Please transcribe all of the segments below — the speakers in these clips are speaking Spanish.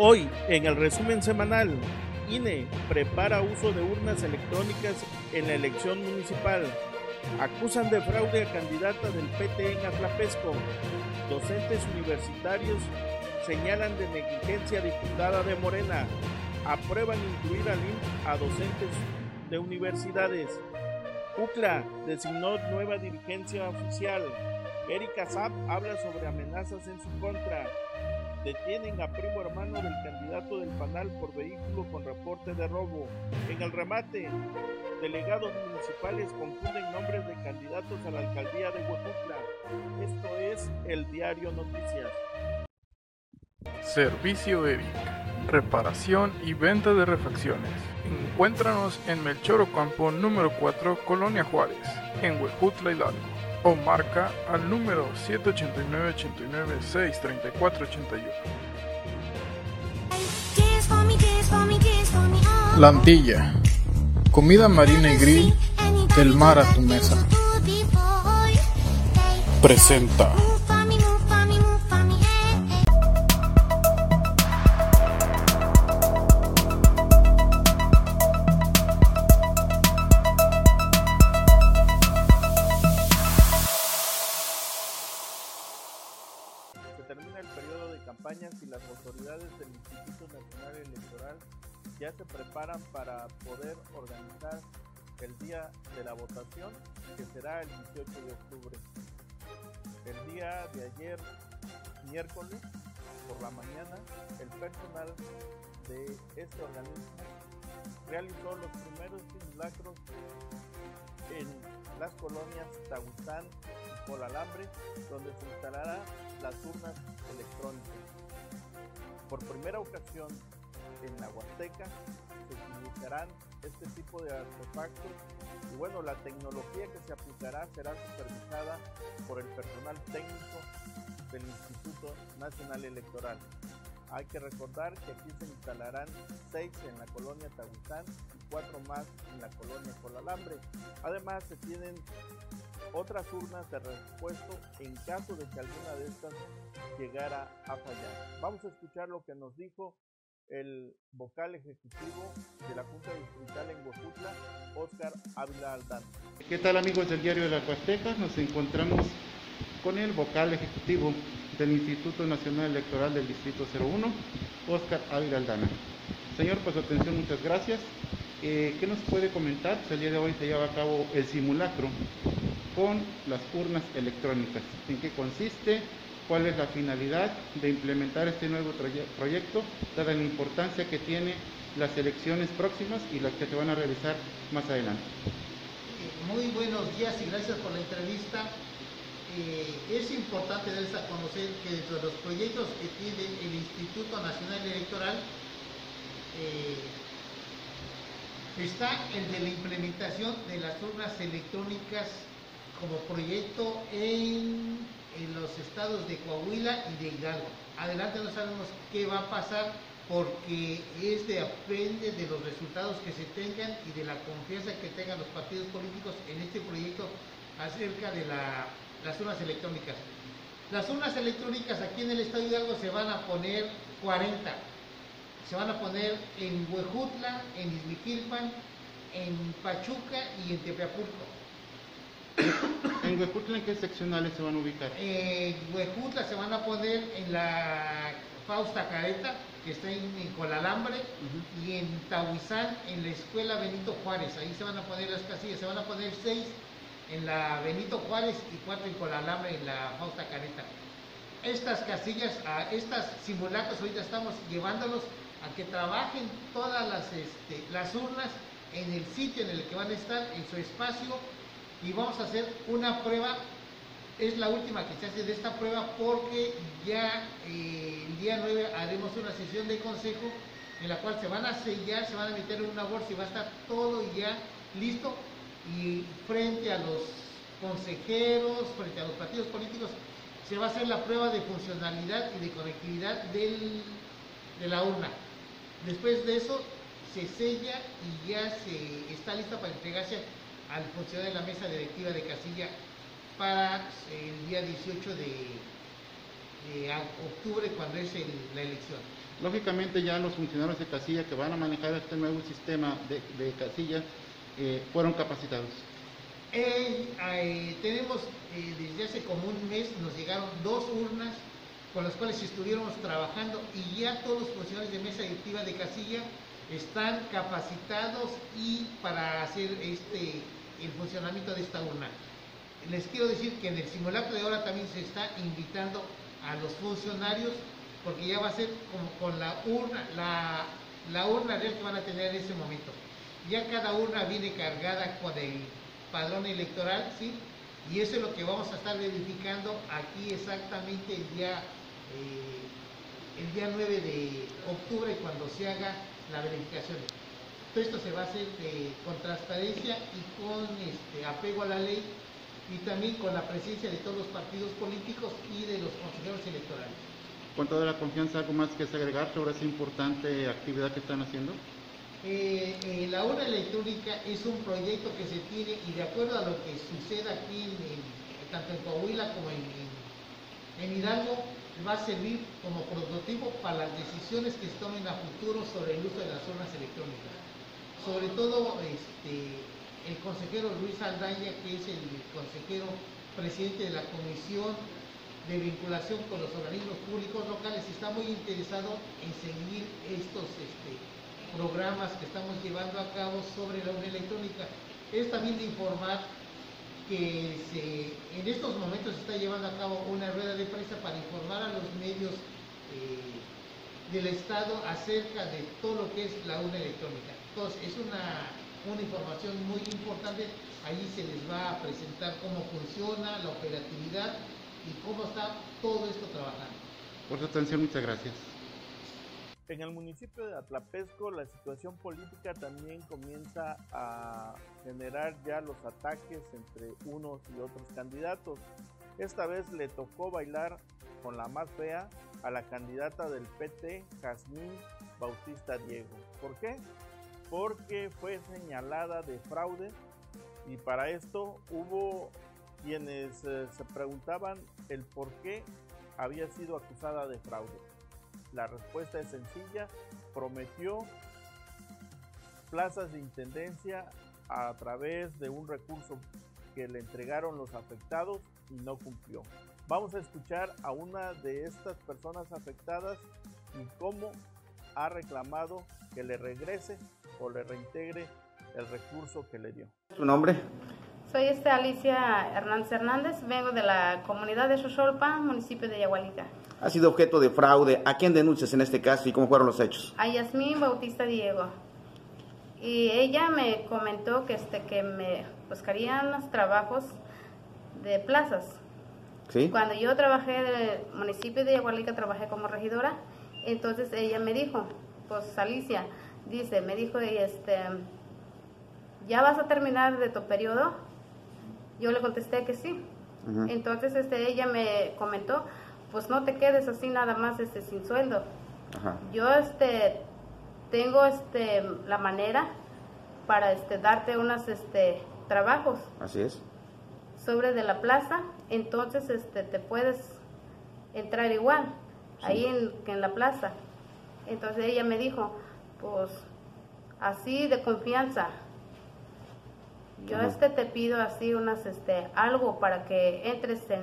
Hoy, en el resumen semanal, INE prepara uso de urnas electrónicas en la elección municipal. Acusan de fraude a candidata del PT en Atlapesco. Docentes universitarios señalan de negligencia diputada de Morena. Aprueban incluir al INE a docentes de universidades. UCLA designó nueva dirigencia oficial. Erika Zapp habla sobre amenazas en su contra. Detienen a primo hermano del candidato del panal por vehículo con reporte de robo. En el remate, delegados municipales confunden nombres de candidatos a la alcaldía de Huejutla. Esto es el diario Noticias. Servicio Eric. Reparación y venta de refacciones. Encuéntranos en Melchor Ocampo número 4, Colonia Juárez, en Huejutla Hidalgo. O marca al número 789 89 634 81. La Antilla. Comida marina y grill del mar a tu mesa. Presenta. Votación, que será el 18 de octubre. El día de ayer, miércoles, por la mañana, el personal de este organismo realizó los primeros simulacros en las colonias Tahuistán y Colalambre, donde se instalarán las urnas electrónicas. Por primera ocasión en la Huasteca utilizarán este tipo de artefactos y bueno, la tecnología que se aplicará será supervisada por el personal técnico del Instituto Nacional Electoral. Hay que recordar que aquí se instalarán seis en la colonia Tahuistán y cuatro más en la colonia Colalambre. Además, se tienen otras urnas de repuesto en caso de que alguna de estas llegara a fallar. Vamos a escuchar lo que nos dijo el vocal ejecutivo de la Junta Distrital en Huejutla, Óscar Ávila Aldán. ¿Qué tal amigos del diario de la Huasteca? Nos encontramos con el vocal ejecutivo del Instituto Nacional Electoral del Distrito 01, Óscar Ávila Aldana. Señor, su atención, muchas gracias. Eh, ¿Qué nos puede comentar? Pues, el día de hoy se lleva a cabo el simulacro con las urnas electrónicas. ¿En qué consiste? ¿Cuál es la finalidad de implementar este nuevo proye- proyecto, dada la importancia que tiene las elecciones próximas y las que se van a realizar más adelante? Muy buenos días y gracias por la entrevista. Eh, es importante darles a conocer que dentro de los proyectos que tiene el Instituto Nacional Electoral eh, está el de la implementación de las urnas electrónicas como proyecto en, en los estados de Coahuila y de Hidalgo. Adelante no sabemos qué va a pasar porque es de aprende de los resultados que se tengan y de la confianza que tengan los partidos políticos en este proyecto acerca de la- las urnas electrónicas. Las urnas electrónicas aquí en el Estado de Hidalgo se van a poner 40. Se van a poner en Huejutla, en Izmiquilpan, en Pachuca y en Tepeapulco. ¿En Huejutla en qué seccionales se van a ubicar? En Huejutla se van a poner en la Fausta Careta, que está en, en Colalambre, y en Tahuizán, en la Escuela Benito Juárez. Ahí se van a poner las casillas, se van a poner seis en la Benito Juárez y cuatro en Colalambre, en la Fausta Careta. Estas casillas, a estas simulacros, ahorita estamos llevándolos a que trabajen todas las, este, las urnas en el sitio en el que van a estar, en su espacio, y vamos a hacer una prueba es la última que se hace de esta prueba porque ya eh, el día 9 haremos una sesión de consejo en la cual se van a sellar, se van a meter en una bolsa y va a estar todo ya listo y frente a los consejeros, frente a los partidos políticos, se va a hacer la prueba de funcionalidad y de conectividad del- de la urna. Después de eso se sella y ya se está lista para entregarse al funcionario de la mesa directiva de casilla para el día 18 de, octubre cuando es el- la elección. Lógicamente ya los funcionarios de casilla que van a manejar este nuevo sistema de, de casilla eh, fueron capacitados. Eh, eh, tenemos eh, desde hace como un mes nos llegaron dos urnas con las cuales estuviéramos trabajando y ya todos los funcionarios de mesa directiva de casilla están capacitados y para hacer este el funcionamiento de esta urna. Les quiero decir que en el simulacro de ahora también se está invitando a los funcionarios porque ya va a ser como con la urna, la, urna real que van a tener en ese momento. Ya cada urna viene cargada con el padrón electoral, ¿sí? Y eso es lo que vamos a estar verificando aquí exactamente el día, eh, el día 9 de octubre cuando se haga la verificación. Todo esto se va a hacer eh, con transparencia y con este, apego a la ley y también con la presencia de todos los partidos políticos y de los consejeros electorales. Con toda la confianza, ¿algo más que agregar sobre esa importante actividad que están haciendo? Eh, eh, la urna electrónica es un proyecto que se tiene y de acuerdo a lo que suceda aquí en, en, tanto en Coahuila como en, en, Hidalgo va a servir como prototipo para las decisiones que se tomen a futuro sobre el uso de las urnas electrónicas. Sobre todo este, el consejero Luis Aldaña, que es el consejero presidente de la Comisión de Vinculación con los Organismos Públicos Locales, está muy interesado en seguir estos este, programas que estamos llevando a cabo sobre la urna electrónica. Es también de informar que en estos momentos se está llevando a cabo una rueda de prensa para informar a los medios eh, del Estado acerca de todo lo que es la urna electrónica. Entonces, es una, una información muy importante. Allí se les va a presentar cómo funciona la operatividad y cómo está todo esto trabajando. Por su atención, muchas gracias. En el municipio de Atlapesco la situación política también comienza a generar ya los ataques entre unos y otros candidatos. Esta vez le tocó bailar con la más fea a la candidata del PT, Jazmín Bautista Diego. ¿Por qué? Porque fue señalada de fraude y para esto hubo quienes eh, se preguntaban el por qué había sido acusada de fraude. La respuesta es sencilla, prometió plazas de intendencia a través de un recurso que le entregaron los afectados y no cumplió. Vamos a escuchar a una de estas personas afectadas y cómo ha reclamado que le regrese o le reintegre el recurso que le dio. ¿Tu nombre? Soy este Alicia Hernández Hernández, vengo de la comunidad de Xoxolpa, municipio de Yagualica. Ha sido objeto de fraude. ¿A quién denuncias en este caso y cómo fueron los hechos? A Yasmín Bautista Diego. Y ella me comentó que, este, que me buscarían los trabajos de plazas. ¿Sí? Cuando yo trabajé en el municipio de Yagualica, trabajé como regidora, entonces ella me dijo, pues Alicia, dice, me dijo, este, ¿ya vas a terminar de tu periodo? Yo le contesté que sí. Uh -huh. Entonces este, ella me comentó, pues no te quedes así nada más este, sin sueldo. Ajá. Yo este, tengo este, la manera para este, darte unos este, trabajos. Así es. Sobre de la plaza, entonces este, te puedes entrar igual, sí. ahí en, en la plaza. Entonces ella me dijo, pues así de confianza, yo este te pido así unas este algo para que entres en,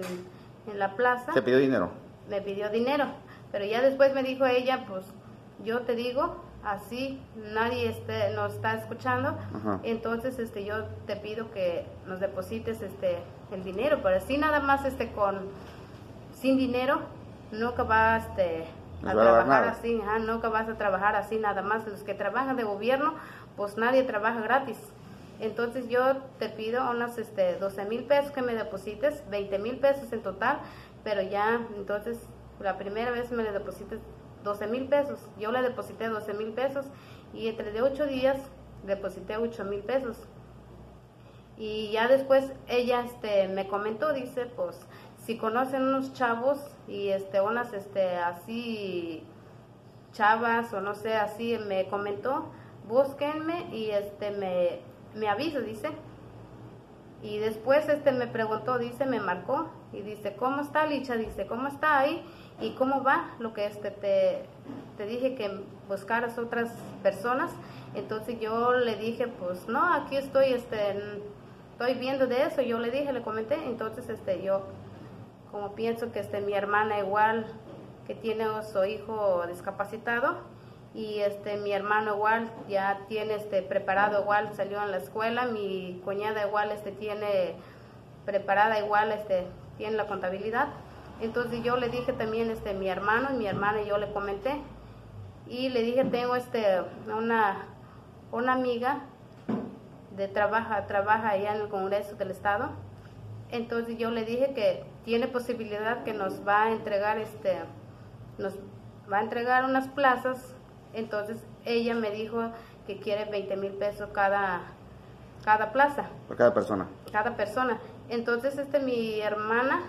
en, la plaza. ¿Te pidió dinero? Me pidió dinero, pero ya después me dijo ella, pues yo te digo, así nadie este, nos está escuchando, Ajá. entonces este yo te pido que nos deposites este el dinero, pero así nada más este con sin dinero nunca vas este a trabajar así, nunca vas a trabajar así nada más los que trabajan de gobierno, pues nadie trabaja gratis. Entonces yo te pido unos este, 12 mil pesos que me deposites, 20 mil pesos en total, pero ya entonces la primera vez me le deposites 12 mil pesos. Yo le deposité 12 mil pesos y entre de 8 días deposité 8 mil pesos. Y ya después ella este, me comentó, dice, pues si conocen unos chavos y este, unas este, así chavas o no sé, así me comentó, búsquenme y este me me aviso, dice. Y después este me preguntó, dice, me marcó y dice, ¿cómo está Licha? Dice, ¿cómo está ahí? ¿Y cómo va lo que este te te dije que buscaras otras personas. Entonces yo le dije, pues no, aquí estoy, este, estoy viendo de eso. Yo le dije, le comenté. Entonces, este, yo, como pienso que este, mi hermana igual, que tiene su hijo discapacitado, y este, mi hermano igual ya tiene este, preparado igual, salió en la escuela, mi cuñada igual este, tiene preparada igual, este, tiene la contabilidad. Entonces yo le dije también este, mi hermano, y mi hermana y yo le comenté, y le dije, tengo este, una, una amiga de trabaja, trabaja allá en el Congreso del Estado. Entonces yo le dije que tiene posibilidad que nos va a entregar este, nos va a entregar unas plazas. Entonces ella me dijo que quiere 20 mil pesos cada, cada plaza. Por cada persona. Cada persona. Entonces este mi hermana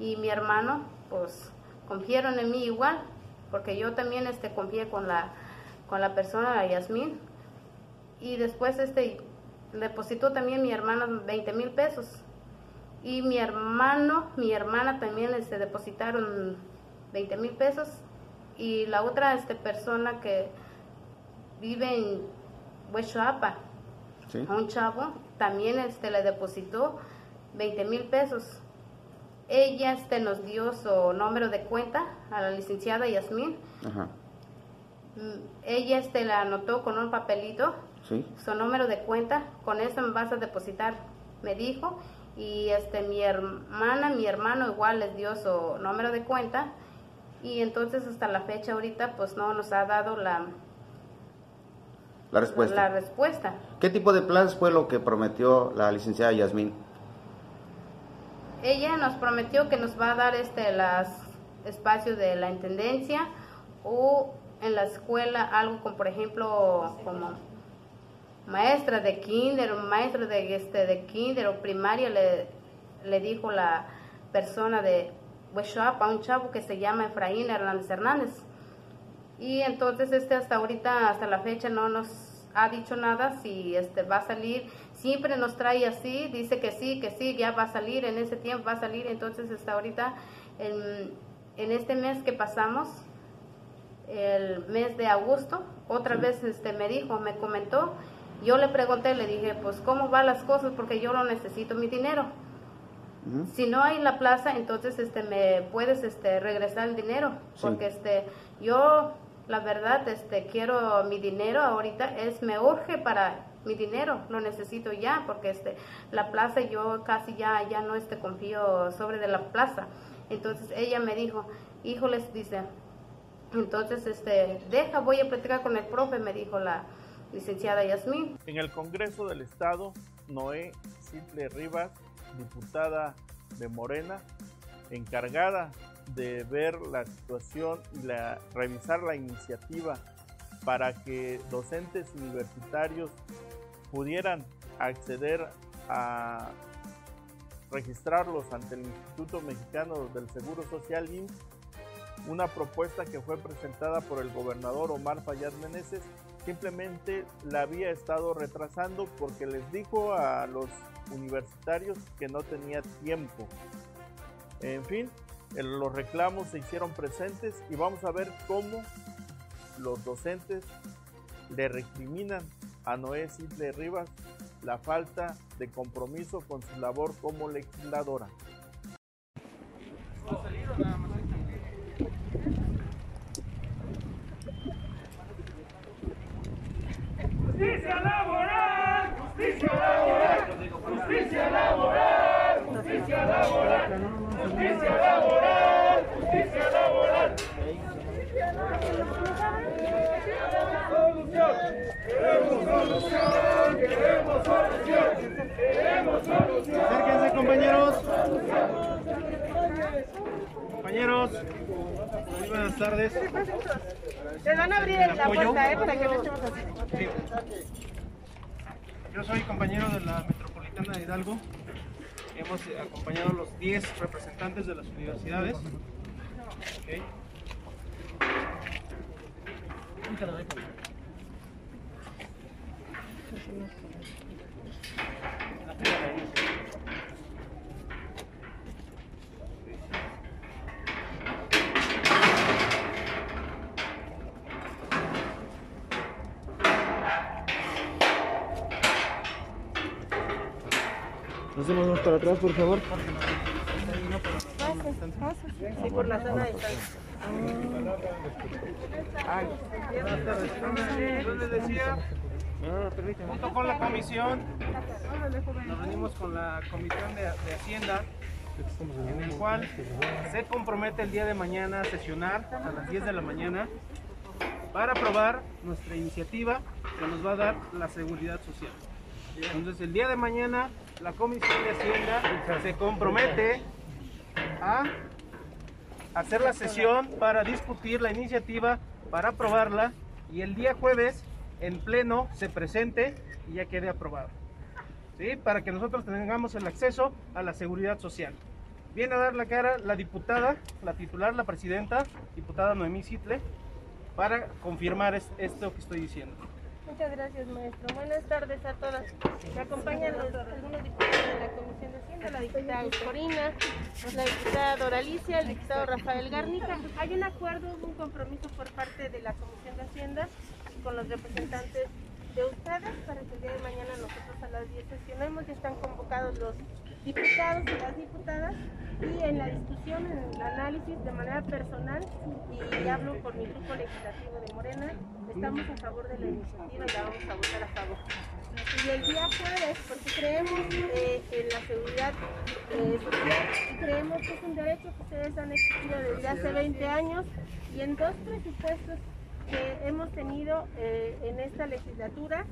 y mi hermano pues confiaron en mí igual porque yo también este, confié con la, con la persona, Yasmín, y después este, depositó también mi hermana 20 mil pesos, y mi hermano, mi hermana también se este, depositaron 20 mil pesos, y la otra este, persona que vive en Huechoapa, a un chavo, también este, le depositó 20 mil pesos. Ella este, nos dio su número de cuenta a la licenciada Yasmín. Mm, ella este, la anotó con un papelito, su número de cuenta, con eso me vas a depositar, me dijo. Y este, mi hermana, mi hermano igual les dio su número de cuenta. Y entonces hasta la fecha ahorita pues no nos ha dado la, la respuesta. La respuesta. ¿Qué tipo de planes fue lo que prometió la licenciada Yasmín? ella nos prometió que nos va a dar este los espacios de la intendencia o en la escuela algo como por ejemplo como maestra de kinder o maestra de este de kinder o primaria le, le dijo la persona de a un chavo que se llama Efraín Hernández Hernández. Y entonces este hasta ahorita hasta la fecha no nos ha dicho nada si este va a salir. Siempre nos trae así, dice que sí, que sí, ya va a salir, en ese tiempo va a salir, entonces hasta ahorita, en, en este mes que pasamos, el mes de agosto, otra vez este, me dijo, me comentó, yo le pregunté, le dije, pues cómo van las cosas, porque yo no necesito mi dinero. Si no hay la plaza, entonces este me puedes este regresar el dinero, porque este yo la verdad este quiero mi dinero ahorita. Es me urge para mi dinero, lo necesito ya, porque este, la plaza yo casi ya, ya no este, confío sobre de la plaza. Entonces ella me dijo, híjoles, dice, entonces este, deja, voy a platicar con el profe, me dijo la licenciada Yasmín. En el Congreso del Estado, Noé Simple Rivas, diputada de Morena, encargada de ver la situación y la, revisar la iniciativa para que docentes universitarios pudieran acceder a registrarlos ante el Instituto Mexicano del Seguro Social IMSS, una propuesta que fue presentada por el gobernador Omar Fayad Meneses, simplemente la había estado retrasando porque les dijo a los universitarios que no tenía tiempo. En fin, los reclamos se hicieron presentes y vamos a ver cómo los docentes le recriminan a Noé Simple Rivas la falta de compromiso con su labor como legisladora. Justicia laboral, justicia laboral, justicia laboral, justicia laboral, justicia laboral, justicia laboral. Queremos solución, queremos solución, queremos solución. Acérquense, compañeros. Compañeros, muy buenas tardes. Les van a abrir la puerta, ¿eh? Para que no estemos Sí. Yo soy compañero de la Metropolitana de Hidalgo. Hemos acompañado a los 10 representantes de las universidades. Okay. Para atrás, por favor. Sí, por la zona de distancia. Yo les decía, junto con la comisión, nos reunimos con la comisión de, de Hacienda, en el cual se compromete el día de mañana a sesionar a las 10 de la mañana para aprobar nuestra iniciativa que nos va a dar la seguridad social. Entonces el día de mañana la comisión de Hacienda se compromete a hacer la sesión para discutir la iniciativa, para aprobarla y el día jueves en pleno se presente y ya quede aprobado. ¿Sí? Para que nosotros tengamos el acceso a la seguridad social. Viene a dar la cara la diputada, la titular, la presidenta, diputada Noemí Sitle, para confirmar es- esto que estoy diciendo. Muchas gracias, maestro. Buenas tardes a todas. Me acompañan algunos diputados de la Comisión de Hacienda, la diputada Corina, la diputada Doralicia, el diputado Rafael Garnica. Hay un acuerdo, un compromiso por parte de la Comisión de Hacienda con los representantes de ustedes para que el día de mañana nosotros a las 10 sesionemos. Ya están convocados los diputados y las diputadas y en la discusión, en el análisis de manera personal y hablo por mi grupo legislativo de Morena, estamos a favor de la iniciativa y la vamos a votar a favor. Y el día jueves, porque creemos eh, en la seguridad eh, creemos que es un derecho que ustedes han exigido desde hace 20 años y en dos presupuestos que hemos tenido eh, en esta legislatura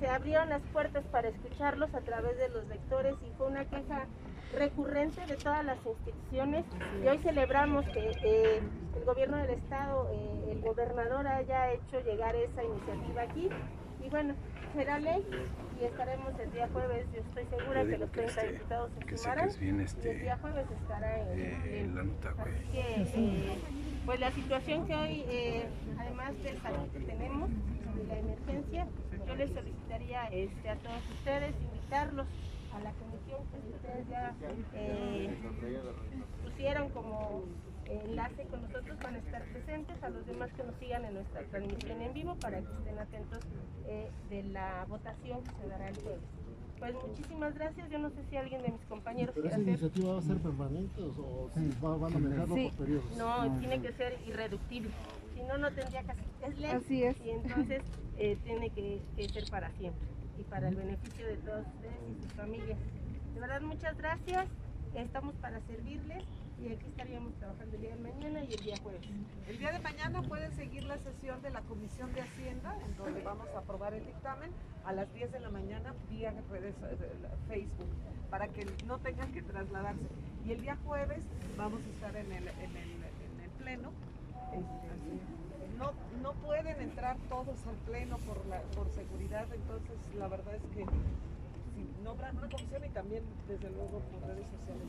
se abrieron las puertas para escucharlos a través de los lectores y fue una queja recurrente de todas las instituciones. Y hoy celebramos que eh, el gobierno del estado, eh, el gobernador haya hecho llegar esa iniciativa aquí. Y bueno, será ley y estaremos el día jueves, yo estoy segura que los 30 diputados se sumarán. y el día jueves estará en, en- Así que, eh, pues la situación que hoy, eh, además del salud que tenemos, de la emergencia, yo les solicitaría este, a todos ustedes invitarlos a la comisión que ustedes ya eh, pusieron como enlace con nosotros, van a estar presentes, a los demás que nos sigan en nuestra transmisión en vivo para que estén atentos eh, de la votación que se dará el jueves. Pues muchísimas gracias, yo no sé si alguien de mis compañeros ¿Pero quiere esa hacer... iniciativa va a ser permanente o, o si va- van a manejarlo Sí. por periodos? No, tiene que ser irreductible. Si no, no tendría casi. Es ley. Así es. Y entonces eh, tiene que, que ser para siempre y para el beneficio de todos ustedes y sus familias. De verdad, muchas gracias. Estamos para servirles y aquí estaríamos trabajando el día de mañana y el día jueves. El día de mañana pueden seguir la sesión de la Comisión de Hacienda, en donde vamos a aprobar el dictamen a las 10 de la mañana vía redes, eh, Facebook, para que no tengan que trasladarse. Y el día jueves vamos a estar en el, en el, en el pleno. Este, no, no pueden entrar todos al pleno por, la, por seguridad, entonces la verdad es que sí, nombran una comisión y también, desde luego, por redes sociales.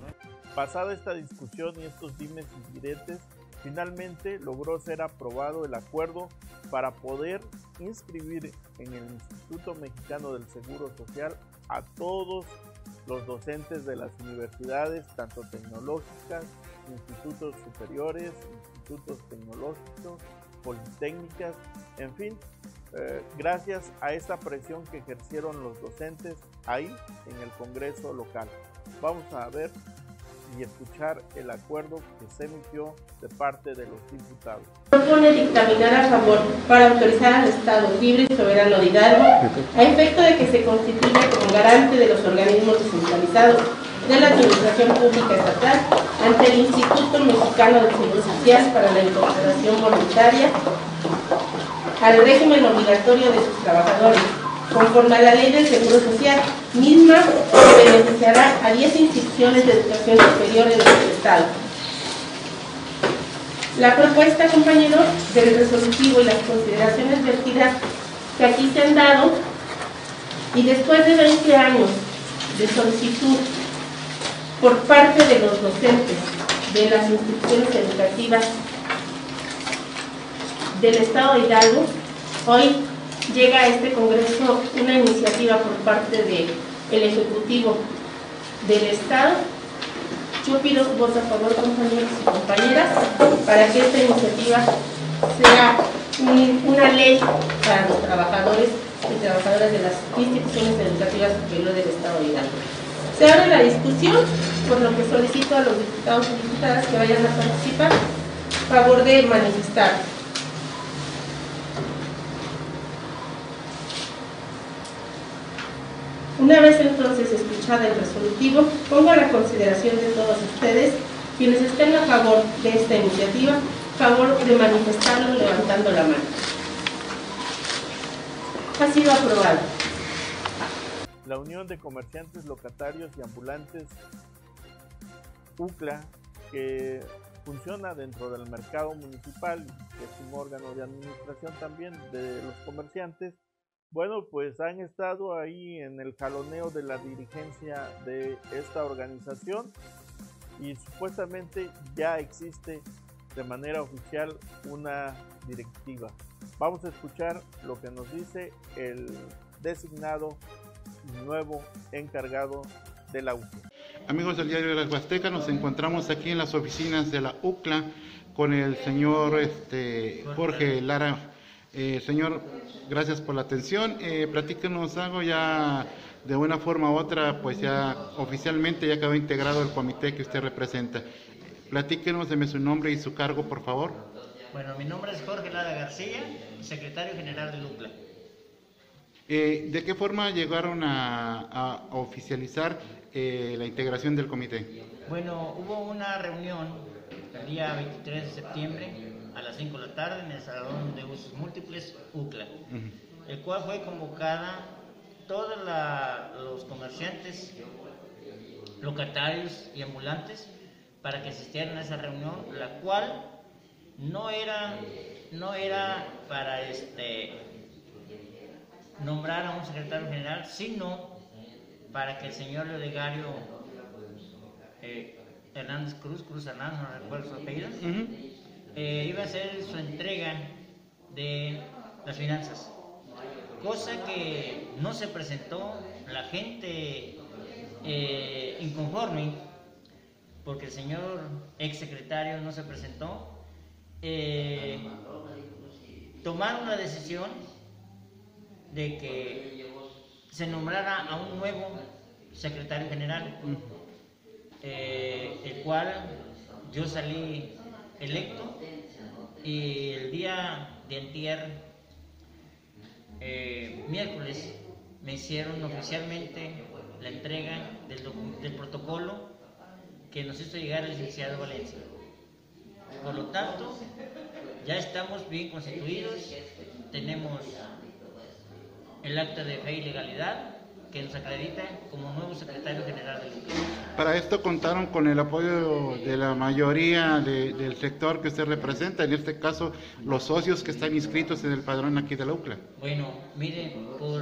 Pasada esta discusión y estos dimes y diretes, finalmente logró ser aprobado el acuerdo para poder inscribir en el Instituto Mexicano del Seguro Social a todos los docentes de las universidades, tanto tecnológicas, institutos superiores, institutos tecnológicos, politécnicas, en fin, eh, gracias a esta presión que ejercieron los docentes ahí en el Congreso local. Vamos a ver y escuchar el acuerdo que se emitió de parte de los diputados. Propone dictaminar a favor para autorizar al Estado libre y soberano de Hidalgo a efecto de que se constituya como garante de los organismos descentralizados de la Administración Pública Estatal ante el Instituto Mexicano del Seguro Social para la incorporación voluntaria al régimen obligatorio de sus trabajadores, conforme a la Ley del Seguro Social, misma que beneficiará a 10 instituciones de educación superior en nuestro Estado. La propuesta, compañeros, del resolutivo y las consideraciones vertidas que aquí se han dado, y después de 20 años de solicitud por parte de los docentes de las instituciones educativas del Estado de Hidalgo, hoy llega a este Congreso una iniciativa por parte del Ejecutivo del Estado yo pido voto a favor, compañeros y compañeras, para que esta iniciativa sea un- una ley para los trabajadores y trabajadoras de las instituciones educativas del Estado de Hidalgo. Se abre la discusión, por lo que solicito a los diputados y diputadas que vayan a participar, favor de manifestar. Una vez entonces escuchada el resolutivo, pongo a la consideración de todos ustedes, quienes estén a favor de esta iniciativa, favor de manifestarlo levantando la mano. Ha sido aprobado. La Unión de Comerciantes Locatarios y Ambulantes UCLA, que funciona dentro del mercado municipal, que es un órgano de administración también de los comerciantes, bueno, pues han estado ahí en el jaloneo de la dirigencia de esta organización y supuestamente ya existe de manera oficial una directiva. Vamos a escuchar lo que nos dice el designado nuevo encargado de la UCLA. Amigos del diario de las Huastecas, nos encontramos aquí en las oficinas de la UCLA con el señor este, Jorge Lara. Eh, señor, gracias por la atención. Eh, platíquenos algo ya de una forma u otra, pues ya oficialmente ya quedó integrado el comité que usted representa. Platíquenos, deme su nombre y su cargo, por favor. Bueno, mi nombre es Jorge Lara García, secretario general de UCLA. Eh, ¿De qué forma llegaron a, a oficializar eh, la integración del comité? Bueno, hubo una reunión el día 23 de septiembre a las 5 de la tarde en el Salón de Usos Múltiples UCLA, el cual fue convocada todos los comerciantes, locatarios y ambulantes para que asistieran a esa reunión, la cual no era, no era para este, nombrar a un secretario general, sino para que el señor Leodegario eh, Hernández Cruz, Cruz Hernández, no recuerdo su apellido, eh, iba a hacer su entrega de las finanzas. Cosa que no se presentó, la gente eh, inconforme, porque el señor exsecretario no se presentó, eh, tomaron la decisión de que se nombrara a un nuevo secretario general, eh, el cual yo salí electo y el día de antier, eh, miércoles, me hicieron oficialmente la entrega del, del protocolo que nos hizo llegar el licenciado Valencia. Por lo tanto, ya estamos bien constituidos, tenemos el acta de fe y legalidad que nos acredita como nuevo secretario general del. Para esto contaron con el apoyo de la mayoría de- del sector que usted representa, en este caso los socios que están inscritos en el padrón aquí de la UCLA. Bueno, miren, por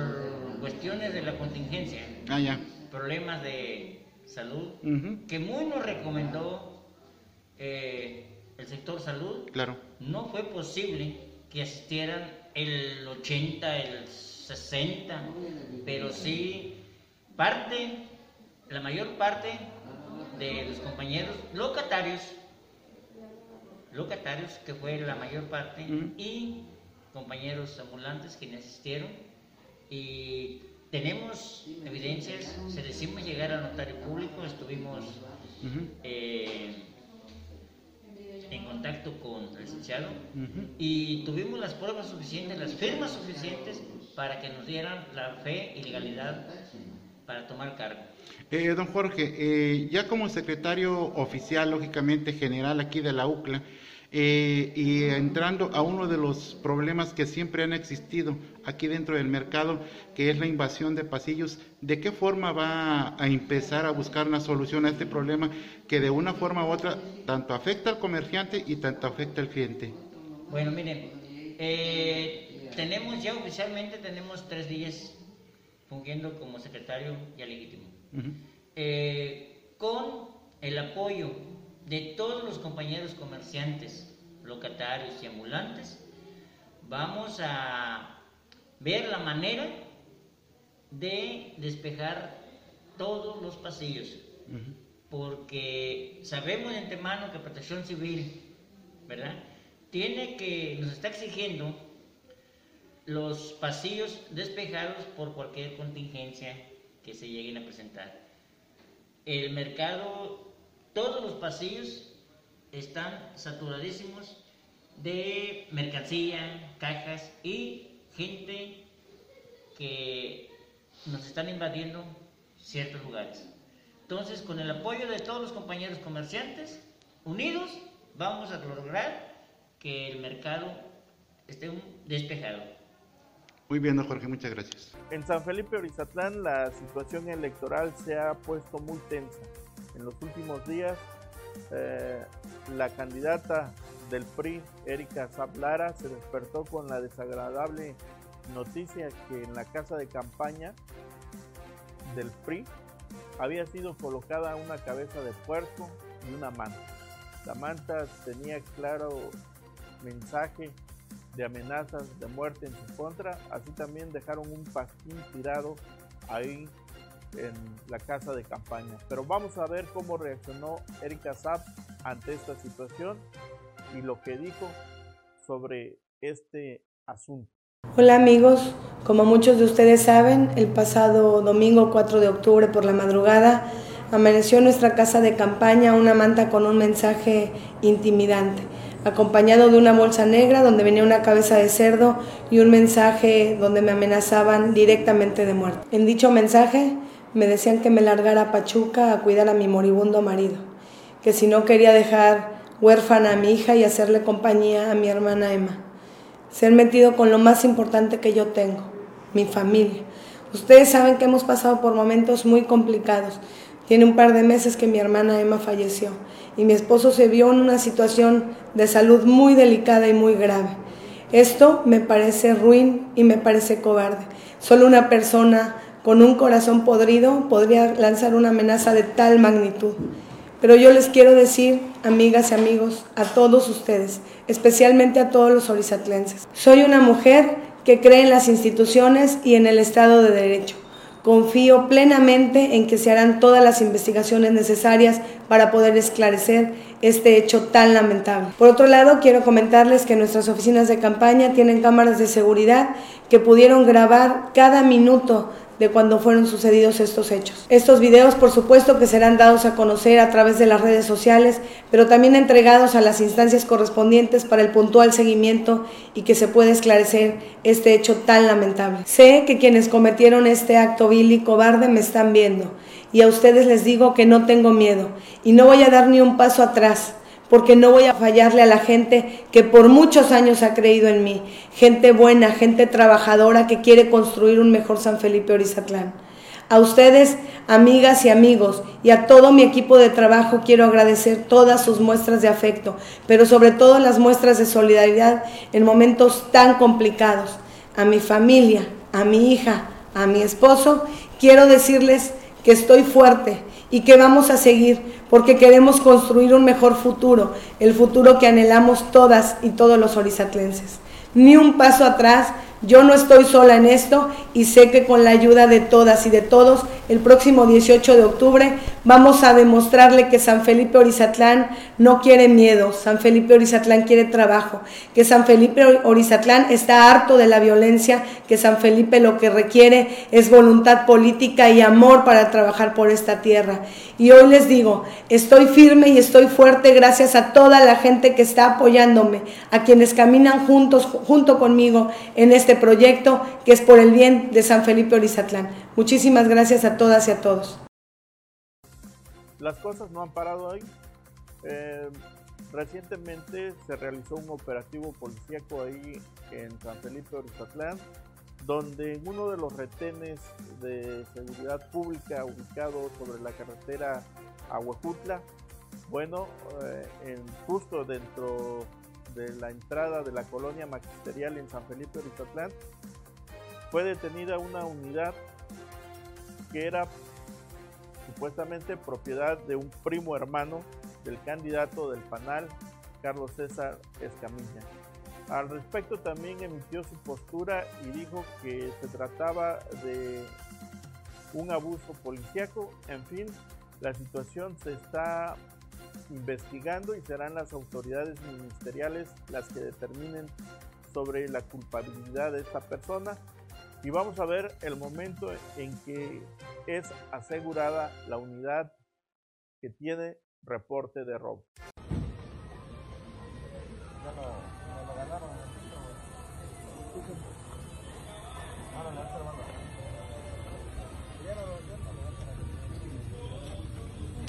cuestiones de la contingencia, Ah, ya. problemas de salud, que muy nos recomendó eh, el sector salud, Claro. no fue posible que asistieran el 80, el 60, pero sí parte, la mayor parte de los compañeros locatarios, locatarios que fue la mayor parte, y compañeros ambulantes quienes asistieron. Y tenemos evidencias, se les hicimos llegar al notario público, estuvimos eh, en contacto con el licenciado y tuvimos las pruebas suficientes, las firmas suficientes para que nos dieran la fe y legalidad para tomar cargo. Eh, don Jorge, eh, ya como secretario oficial, lógicamente general aquí de la UCLA, eh, y entrando a uno de los problemas que siempre han existido aquí dentro del mercado, que es la invasión de pasillos, ¿de qué forma va a empezar a buscar una solución a este problema que de una forma u otra tanto afecta al comerciante y tanto afecta al cliente? Bueno, miren, eh, tenemos ya oficialmente tenemos tres días fungiendo como secretario ya legítimo. Ujú. Eh, con el apoyo de todos los compañeros comerciantes, locatarios y ambulantes, vamos a ver la manera de despejar todos los pasillos, porque sabemos de antemano que Protección Civil, ¿verdad? Tiene que, nos está exigiendo los pasillos despejados por cualquier contingencia que se lleguen a presentar. el mercado, todos los pasillos están saturadísimos de mercancía, cajas y gente que nos están invadiendo ciertos lugares. Entonces, con el apoyo de todos los compañeros comerciantes, unidos, vamos a lograr que el mercado esté despejado. Muy bien, Jorge, muchas gracias. En San Felipe Orizatlán la situación electoral se ha puesto muy tensa. En los últimos días, eh, la candidata del PRI, Erika Zablara, se despertó con la desagradable noticia que en la casa de campaña del PRI había sido colocada una cabeza de puerco y una manta. La manta tenía claro mensaje de amenazas de muerte en su contra, así también dejaron un pasquín tirado ahí en la casa de campaña. Pero vamos a ver cómo reaccionó Erika Zapp ante esta situación y lo que dijo sobre este asunto. Hola amigos, como muchos de ustedes saben, el pasado domingo 4 de octubre por la madrugada amaneció en nuestra casa de campaña una manta con un mensaje intimidante acompañado de una bolsa negra donde venía una cabeza de cerdo y un mensaje donde me amenazaban directamente de muerte. En dicho mensaje me decían que me largara a Pachuca a cuidar a mi moribundo marido, que si no quería dejar huérfana a mi hija y hacerle compañía a mi hermana Emma. Se han metido con lo más importante que yo tengo, mi familia. Ustedes saben que hemos pasado por momentos muy complicados. Tiene un par de meses que mi hermana Emma falleció y mi esposo se vio en una situación de salud muy delicada y muy grave. Esto me parece ruin y me parece cobarde. Solo una persona con un corazón podrido podría lanzar una amenaza de tal magnitud. Pero yo les quiero decir, amigas y amigos, a todos ustedes, especialmente a todos los orizatlenses, soy una mujer que cree en las instituciones y en el Estado de Derecho. Confío plenamente en que se harán todas las investigaciones necesarias para poder esclarecer este hecho tan lamentable. Por otro lado, quiero comentarles que nuestras oficinas de campaña tienen cámaras de seguridad que pudieron grabar cada minuto de cuando fueron sucedidos estos hechos. Estos videos, por supuesto, que serán dados a conocer a través de las redes sociales, pero también entregados a las instancias correspondientes para el puntual seguimiento y que se pueda esclarecer este hecho tan lamentable. Sé que quienes cometieron este acto vil y cobarde me están viendo, y a ustedes les digo que no tengo miedo y no voy a dar ni un paso atrás porque no voy a fallarle a la gente que por muchos años ha creído en mí, gente buena, gente trabajadora que quiere construir un mejor San Felipe Orizatlán. A ustedes, amigas y amigos, y a todo mi equipo de trabajo quiero agradecer todas sus muestras de afecto, pero sobre todo las muestras de solidaridad en momentos tan complicados. A mi familia, a mi hija, a mi esposo, quiero decirles que estoy fuerte y que vamos a seguir porque queremos construir un mejor futuro, el futuro que anhelamos todas y todos los orizatlenses. Ni un paso atrás, yo no estoy sola en esto y sé que con la ayuda de todas y de todos, el próximo 18 de octubre vamos a demostrarle que San Felipe Orizatlán no quiere miedo, San Felipe Orizatlán quiere trabajo, que San Felipe Orizatlán está harto de la violencia, que San Felipe lo que requiere es voluntad política y amor para trabajar por esta tierra. Y hoy les digo, estoy firme y estoy fuerte gracias a toda la gente que está apoyándome, a quienes caminan juntos, junto conmigo en este proyecto que es por el bien de San Felipe Orizatlán. Muchísimas gracias a todas y a todos. Las cosas no han parado ahí. Eh, recientemente se realizó un operativo policíaco ahí en San Felipe Orizatlán, donde en uno de los retenes de seguridad pública ubicado sobre la carretera a Huejutla, bueno, eh, en, justo dentro de la entrada de la colonia magisterial en San Felipe Orizatlán, fue detenida una unidad que era supuestamente propiedad de un primo hermano del candidato del PANAL, Carlos César Escamilla. Al respecto también emitió su postura y dijo que se trataba de un abuso policíaco. En fin, la situación se está investigando y serán las autoridades ministeriales las que determinen sobre la culpabilidad de esta persona y vamos a ver el momento en que es asegurada la unidad que tiene reporte de robo.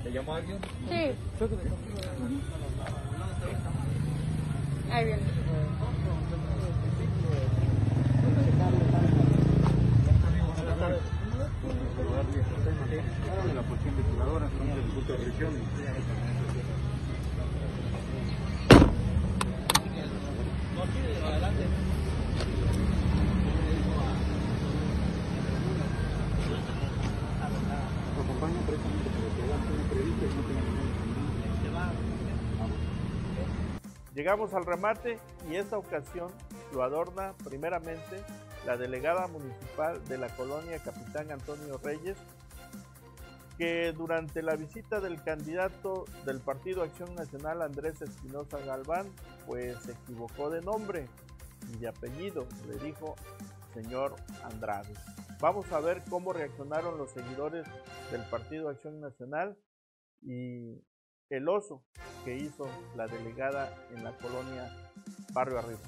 ¿Le llamó a alguien? Sí. Ahí viene. La policía investigadora, entonces el punto de prisión. Lo acompaño precisamente porque ya tiene previsto y no tiene ningún Llegamos al remate y esta ocasión lo adorna primeramente la delegada municipal de la colonia Capitán Antonio Reyes, que durante la visita del candidato del Partido Acción Nacional Andrés Espinosa Galván, pues se equivocó de nombre y de apellido, le dijo señor Andrade. Vamos a ver cómo reaccionaron los seguidores del Partido Acción Nacional y el oso que hizo la delegada en la colonia Barrio Arriba.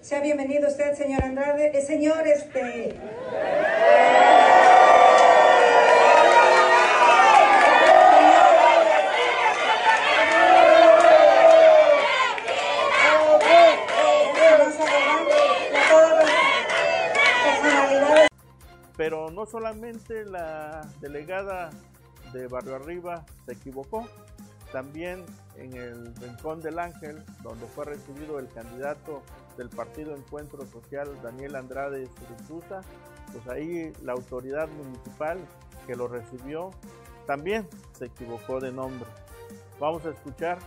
Sea bienvenido usted, señor Andrade. Eh, señor, este. Pero no solamente la delegada de Barrio Arriba se equivocó, también en el Rincón del Ángel, donde fue recibido el candidato del Partido Encuentro Social, Daniel Andrade Surutusa, pues ahí la autoridad municipal que lo recibió también se equivocó de nombre. Vamos a escuchar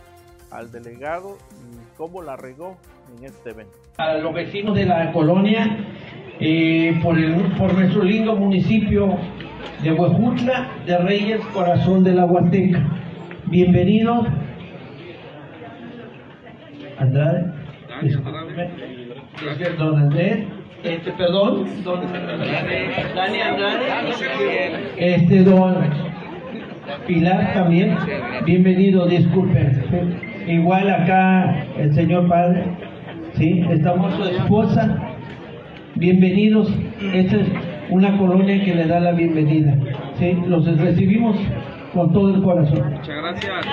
al delegado y cómo la regó en este evento. A los vecinos de la colonia, eh, por, el, por nuestro lindo municipio de Huejutla de Reyes, corazón de la Huasteca. Bienvenidos. Andrade. Disculpe. Este, Don Andrés. Este, perdón, don Dani Andrade. Este, don Pilar también. Bienvenido, disculpen. Igual acá el señor padre. Sí, estamos su esposa. Bienvenidos. Esta es una colonia que le da la bienvenida. Sí, los recibimos con todo el corazón. Muchas gracias.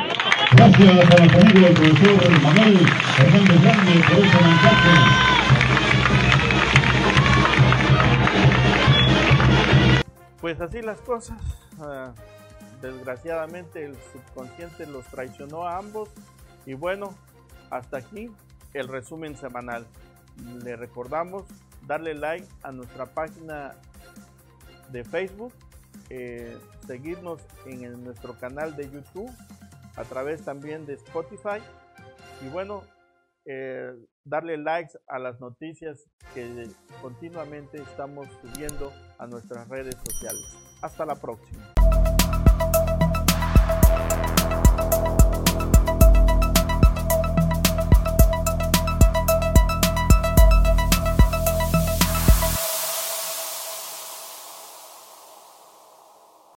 Gracias a nuestro amigo el profesor Manuel Hernández Grande por ese mensaje. Pues así las cosas. ah, desgraciadamente el subconsciente los traicionó a ambos. Y bueno, hasta aquí el resumen semanal. Le recordamos darle like a nuestra página de Facebook, eh, seguirnos en nuestro canal de YouTube, a través también de Spotify. Y bueno, eh, darle likes a las noticias que continuamente estamos subiendo a nuestras redes sociales. Hasta la próxima.